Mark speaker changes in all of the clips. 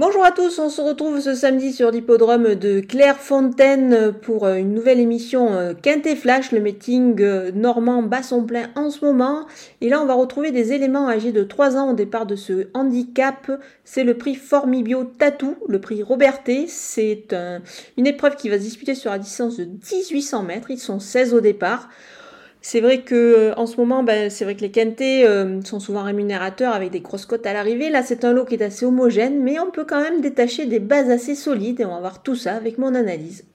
Speaker 1: Bonjour à tous, on se retrouve ce samedi sur l'hippodrome de Clairefontaine pour euh, une nouvelle émission euh, Quintet Flash, le meeting euh, normand bat son plein en ce moment. Et là, on va retrouver des éléments âgés de 3 ans au départ de ce handicap. C'est le prix Formibio Tatou, le prix Roberté. C'est une épreuve qui va se disputer sur la distance de 1800 mètres. Ils sont 16 au départ. C'est vrai que euh, en ce moment, ben, c'est vrai que les quintés euh, sont souvent rémunérateurs avec des grosses cotes à l'arrivée. Là, c'est un lot qui est assez homogène, mais on peut quand même détacher des bases assez solides et on va voir tout ça avec mon analyse.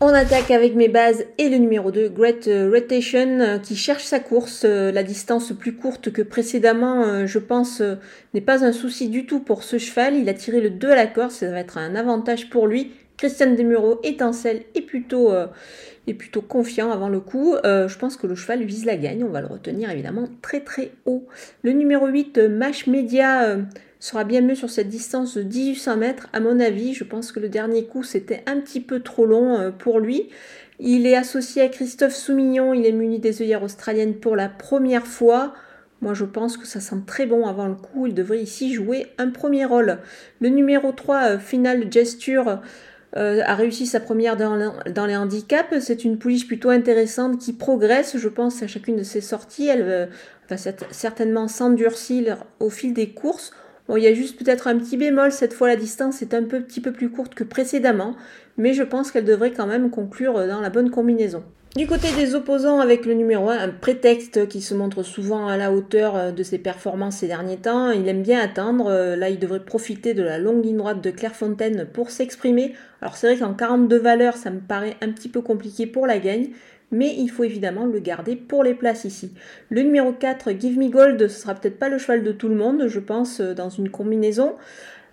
Speaker 1: On attaque avec mes bases et le numéro 2, Great euh, Rotation, euh, qui cherche sa course. Euh, la distance plus courte que précédemment, je pense, n'est pas un souci du tout pour ce cheval. Il a tiré le 2 à la corde, ça va être un avantage pour lui. Christian Demuro étincelle et plutôt, est plutôt confiant avant le coup. je pense que le cheval vise la gagne. On va le retenir évidemment très très haut. Le numéro 8, Mash Media sera bien mieux sur cette distance de 1800 mètres. À mon avis, je pense que le dernier coup, c'était un petit peu trop long euh, pour lui. Il est associé à Christophe Soumignon, il est muni des œillères australiennes pour la première fois. Moi, je pense que ça sent très bon avant le coup. Il devrait ici jouer un premier rôle. Le numéro 3, euh, Final Gesture, euh, a réussi sa première dans, les handicaps. C'est une pouliche plutôt intéressante qui progresse, je pense, à chacune de ses sorties. Elle va certainement s'endurcir au fil des courses. Bon, il y a juste peut-être un petit bémol, cette fois la distance est un peu, petit peu plus courte que précédemment, mais je pense qu'elle devrait quand même conclure dans la bonne combinaison. Du côté des opposants avec le numéro 1, un prétexte qui se montre souvent à la hauteur euh, de ses performances ces derniers temps. Il aime bien attendre. Euh, là, il devrait profiter de la longue ligne droite de Clairefontaine pour s'exprimer. Alors c'est vrai qu'en 42 valeurs, ça me paraît un petit peu compliqué pour la gagne mais il faut évidemment le garder pour les places ici. Le numéro 4, Give Me Gold, ce sera peut-être pas le cheval de tout le monde, je pense, euh, dans une combinaison.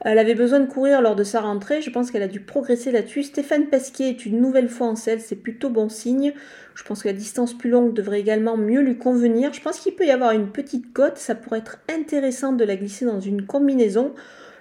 Speaker 1: Elle avait besoin de courir lors de sa rentrée, je pense qu'elle a dû progresser là-dessus. Stéphane Pasquier est une nouvelle fois en selle, c'est plutôt bon signe. Je pense que la distance plus longue devrait également mieux lui convenir. Je pense qu'il peut y avoir une petite cote, ça pourrait être intéressant de la glisser dans une combinaison.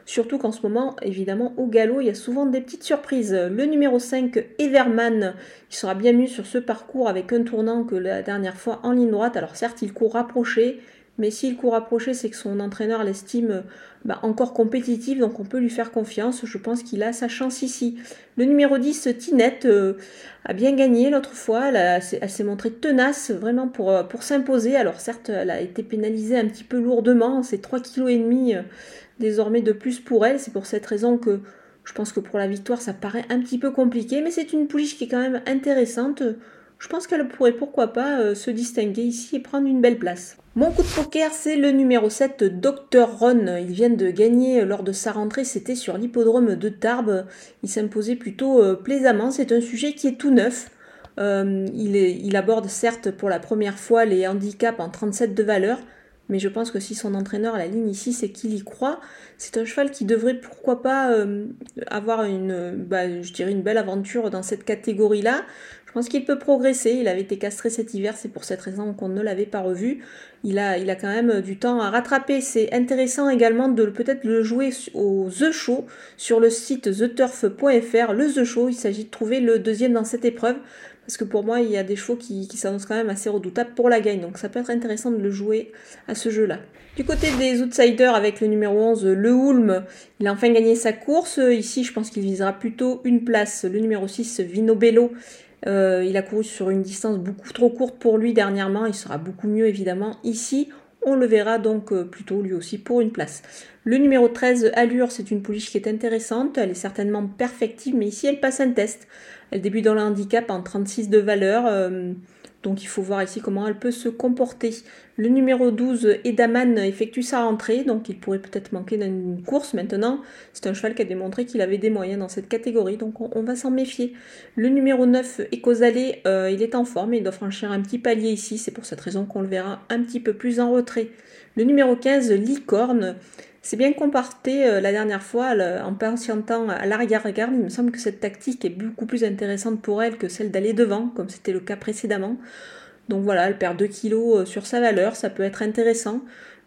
Speaker 1: Surtout qu'en ce moment, évidemment, au galop, il y a souvent des petites surprises. Le numéro 5, Everman, il sera bien mieux sur ce parcours avec un tournant que la dernière fois en ligne droite. Alors certes, il court rapproché, mais s'il court rapproché, c'est que son entraîneur l'estime bah, encore compétitive, donc on peut lui faire confiance. Je pense qu'il a sa chance ici. Le numéro 10, Tinette, euh, a bien gagné l'autre fois. Elle, s'est montrée tenace vraiment pour, euh, pour s'imposer. Alors certes, elle a été pénalisée un petit peu lourdement, c'est 3,5 kg désormais de plus pour elle. C'est pour cette raison que je pense que pour la victoire, ça paraît un petit peu compliqué, mais c'est une pouliche qui est quand même intéressante. Je pense qu'elle pourrait pourquoi pas euh, se distinguer ici et prendre une belle place. Mon coup de poker, c'est le numéro 7, Dr. Ron. Il vient de gagner euh, lors de sa rentrée, c'était sur l'hippodrome de Tarbes. Il s'imposait plutôt euh, plaisamment. C'est un sujet qui est tout neuf. il, aborde certes pour la première fois les handicaps en 37 de valeur, mais je pense que si son entraîneur, la ligne ici, c'est qu'il y croit, c'est un cheval qui devrait pourquoi pas avoir une, bah, je dirais une belle aventure dans cette catégorie-là. Je pense qu'il peut progresser. Il avait été castré cet hiver, c'est pour cette raison qu'on ne l'avait pas revu. Il a, quand même du temps à rattraper. C'est intéressant également de peut-être le jouer au The Show sur le site theturf.fr. Le The Show, il s'agit de trouver le deuxième dans cette épreuve parce que pour moi, il y a des chevaux qui, s'annoncent quand même assez redoutables pour la gagne. Donc ça peut être intéressant de le jouer à ce jeu-là. Du côté des outsiders, avec le numéro 11, Le Hulme, il a enfin gagné sa course. Ici, je pense qu'il visera plutôt une place. Le numéro 6, Vino Bello, euh, il a couru sur une distance beaucoup trop courte pour lui dernièrement. Il sera beaucoup mieux évidemment ici. On le verra donc euh, plutôt lui aussi pour une place. Le numéro 13, Allure, c'est une pouliche qui est intéressante. Elle est certainement perfective, mais ici elle passe un test. Elle débute dans le handicap en 36 de valeur. Euh, donc il faut voir ici comment elle peut se comporter. Le numéro 12, Edaman, effectue sa rentrée, donc il pourrait peut-être manquer d'une course maintenant. C'est un cheval qui a démontré qu'il avait des moyens dans cette catégorie, donc on, va s'en méfier. Le numéro 9, Ecozalé, euh, il est en forme, il doit franchir un petit palier ici, c'est pour cette raison qu'on le verra un petit peu plus en retrait. Le numéro 15, Licorne, c'est bien comporté euh, la dernière fois en patientant à l'arrière-garde. Il me semble que cette tactique est beaucoup plus intéressante pour elle que celle d'aller devant, comme c'était le cas précédemment. Donc voilà, elle perd 2 kilos euh, sur sa valeur, ça peut être intéressant,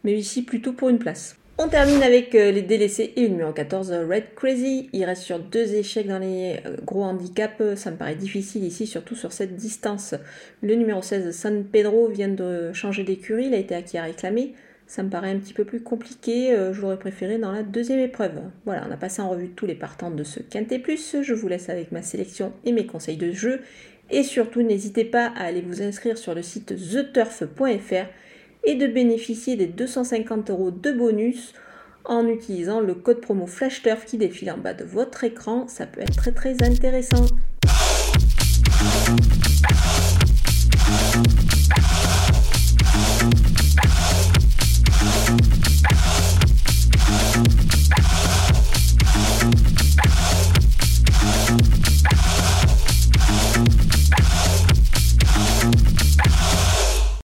Speaker 1: mais ici plutôt pour une place. On termine avec euh, les délaissés et le numéro 14, Red Crazy. Il reste sur deux échecs dans les gros handicaps. Ça me paraît difficile ici, surtout sur cette distance. Le numéro 16, San Pedro, vient de changer d'écurie. Il a été acquis à réclamer. Ça me paraît un petit peu plus compliqué. Euh, je l'aurais préféré dans la deuxième épreuve. Voilà, on a passé en revue tous les partants de ce Quintet Plus. Je vous laisse avec ma sélection et mes conseils de jeu. Et surtout, n'hésitez pas à aller vous inscrire sur le site theturf.fr et de bénéficier des 250 euros de bonus en utilisant le code promo FlashTurf qui défile en bas de votre écran. Ça peut être très très intéressant.